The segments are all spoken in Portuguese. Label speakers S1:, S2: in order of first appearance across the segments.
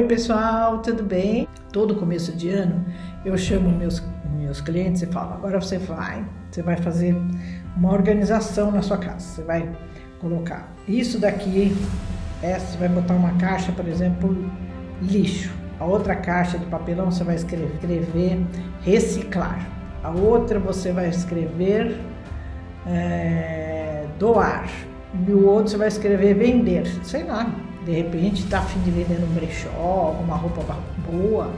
S1: Oi pessoal, tudo bem? Todo começo de ano eu chamo meus, meus clientes e falo: agora você vai, você vai fazer uma organização na sua casa. Você vai colocar isso daqui, essa, você vai botar uma caixa, por exemplo, lixo. A outra caixa de papelão você vai escrever, escrever reciclar. A outra você vai escrever é, doar. E o outro você vai escrever vender. Sei lá, de repente está afim de vender no brechó, alguma roupa boa,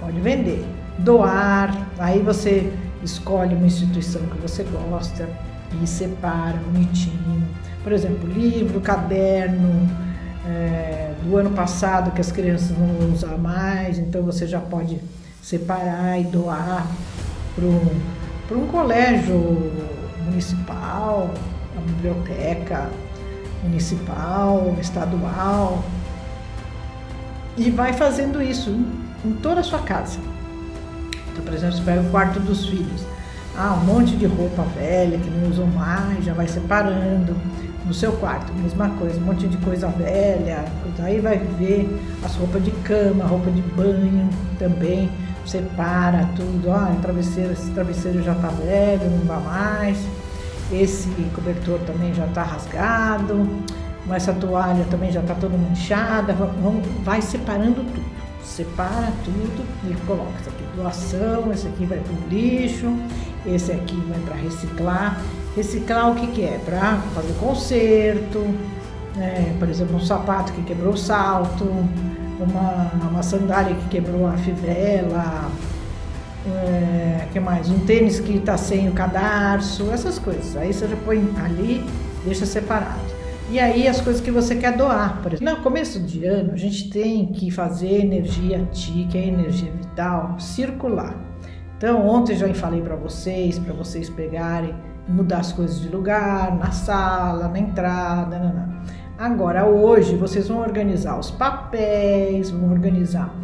S1: pode vender. Doar, aí você escolhe uma instituição que você gosta e separa bonitinho. Por exemplo, livro, caderno, é, do ano passado que as crianças não vão usar mais, então você já pode separar e doar para um colégio municipal, uma biblioteca, municipal, estadual, e vai fazendo isso em, toda a sua casa. Então, por exemplo, você pega o quarto dos filhos. Ah, um monte de roupa velha que não usam mais, já vai separando. No seu quarto, mesma coisa, um monte de coisa velha. Aí vai ver as roupas de cama, roupa de banho também. Separa tudo. Ah, travesseiro, esse travesseiro já tá velho, não dá mais esse cobertor também já está rasgado, essa toalha também já está toda manchada, vamos, vai separando tudo. Separa tudo e coloca isso aqui doação, esse aqui vai para o lixo, esse aqui vai para reciclar. Reciclar o que, que é? Para fazer conserto, é, por exemplo, um sapato que quebrou o salto, uma, uma sandália que quebrou a fivela, é, que mais? Um tênis que está sem o cadarço, essas coisas. Aí você já põe ali, deixa separado. E aí as coisas que você quer doar, por exemplo. No começo de ano, a gente tem que fazer energia TI, que é energia vital, circular. Então, ontem já falei para vocês, para vocês pegarem, mudar as coisas de lugar, na sala, na entrada, não, não. Agora, hoje, vocês vão organizar os papéis, vão organizar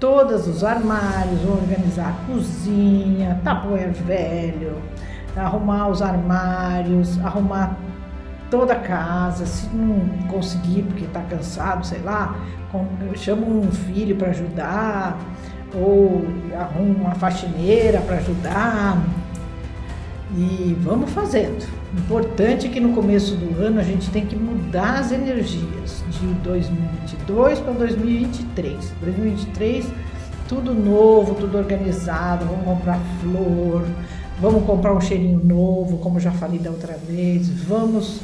S1: todos os armários, organizar a cozinha, tapoer velho, arrumar os armários, arrumar toda a casa. Se não conseguir porque está cansado, sei lá, chama um filho para ajudar ou arruma uma faxineira para ajudar e vamos fazendo. Importante que no começo do ano a gente tem que mudar as energias de 2022 para 2023. 2023 tudo novo, tudo organizado, vamos comprar flor, vamos comprar um cheirinho novo, como já falei da outra vez, vamos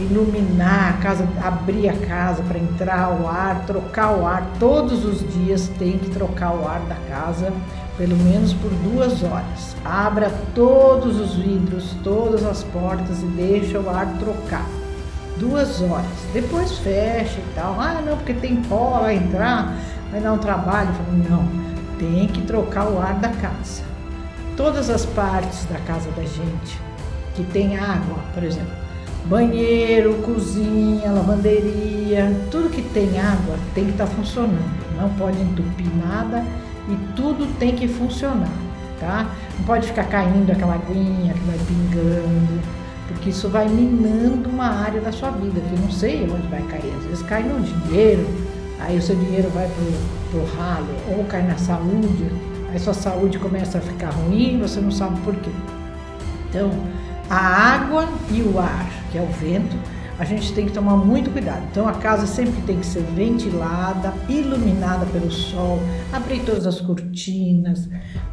S1: iluminar a casa, abrir a casa para entrar o ar, trocar o ar. Todos os dias tem que trocar o ar da casa, pelo menos por duas horas. Abra todos os vidros, todas as portas e deixa o ar trocar. Duas horas. Depois fecha e tal. Ah, não, porque tem pó, vai entrar, vai dar um trabalho. Não, tem que trocar o ar da casa. Todas as partes da casa da gente que tem água, por exemplo, banheiro, cozinha, lavanderia, tudo que tem água tem que estar tá funcionando. Não pode entupir nada e tudo tem que funcionar, tá? Não pode ficar caindo aquela aguinha que vai pingando, porque isso vai minando uma área da sua vida, que não sei onde vai cair. Às vezes cai no dinheiro, aí o seu dinheiro vai pro, pro ralo, ou cai na saúde, aí sua saúde começa a ficar ruim, você não sabe por quê. Então, a água e o ar, que é o vento, a gente tem que tomar muito cuidado. Então a casa sempre tem que ser ventilada, iluminada pelo sol, abrir todas as cortinas,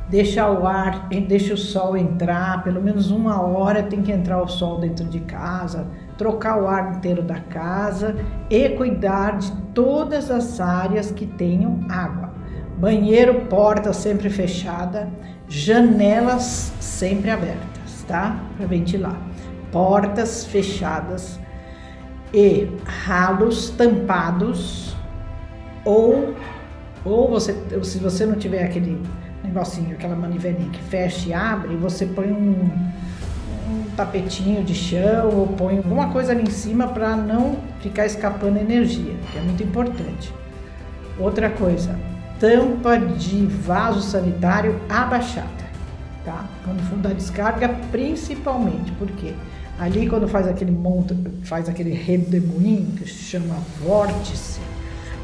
S1: deixar o ar, deixa o sol entrar, pelo menos uma hora tem que entrar o sol dentro de casa, trocar o ar inteiro da casa e cuidar de todas as áreas que tenham água. Banheiro, porta sempre fechada, janelas sempre abertas, tá? Para ventilar. Portas fechadas e ralos tampados ou ou você se você não tiver aquele negocinho, aquela manivelinha que fecha e abre, você põe um, um tapetinho de chão ou põe alguma coisa ali em cima para não ficar escapando energia, que é muito importante. Outra coisa, tampa de vaso sanitário abaixada, tá? Quando for da descarga, principalmente, porque quê? Ali quando faz aquele monta, faz aquele redemoinho que se chama vórtice,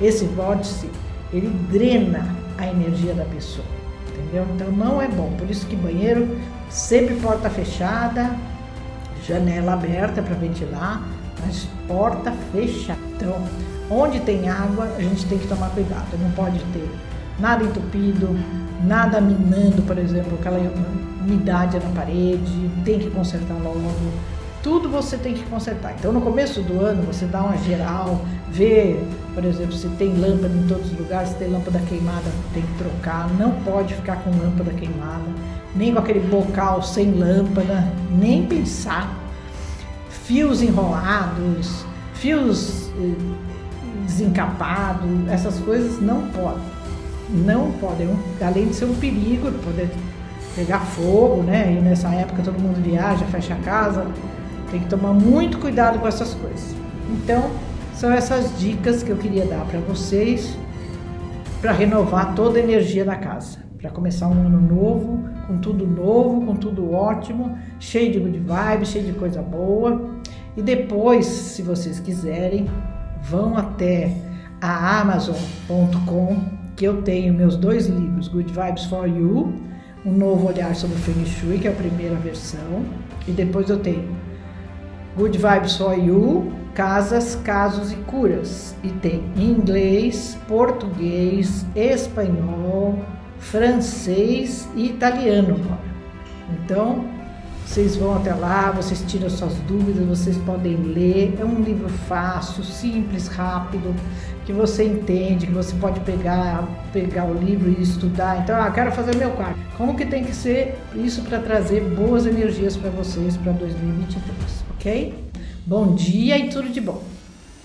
S1: esse vórtice ele drena a energia da pessoa, entendeu? Então não é bom. Por isso que banheiro sempre porta fechada, janela aberta para ventilar, mas porta fechada. Então, onde tem água, a gente tem que tomar cuidado. Não pode ter nada entupido, nada minando, por exemplo, aquela umidade na parede, tem que consertar logo. Tudo você tem que consertar. Então, no começo do ano, você dá uma geral, vê, por exemplo, se tem lâmpada em todos os lugares, se tem lâmpada queimada, tem que trocar. Não pode ficar com lâmpada queimada, nem com aquele bocal sem lâmpada, nem pensar. Fios enrolados, fios eh, desencapados, essas coisas não podem. Não podem. Além de ser um perigo, poder pegar fogo, né? E nessa época todo mundo viaja, fecha a casa. Tem que tomar muito cuidado com essas coisas. Então, são essas dicas que eu queria dar para vocês para renovar toda a energia da casa, para começar um ano novo, com tudo novo, com tudo ótimo, cheio de good vibes, cheio de coisa boa. E depois, se vocês quiserem, vão até a amazon.com, que eu tenho meus dois livros, Good Vibes for You, um novo olhar sobre o Feng Shui, que é a primeira versão, e depois eu tenho Good Vibes for You, Casas, Casos e Curas, e tem inglês, português, espanhol, francês e italiano agora. Então, vocês vão até lá, vocês tiram suas dúvidas, vocês podem ler. É um livro fácil, simples, rápido, que você entende, que você pode pegar, pegar o livro e estudar. Então, ah, quero fazer meu quarto. Como que tem que ser isso para trazer boas energias para vocês para 2023, ok? Bom dia e tudo de bom.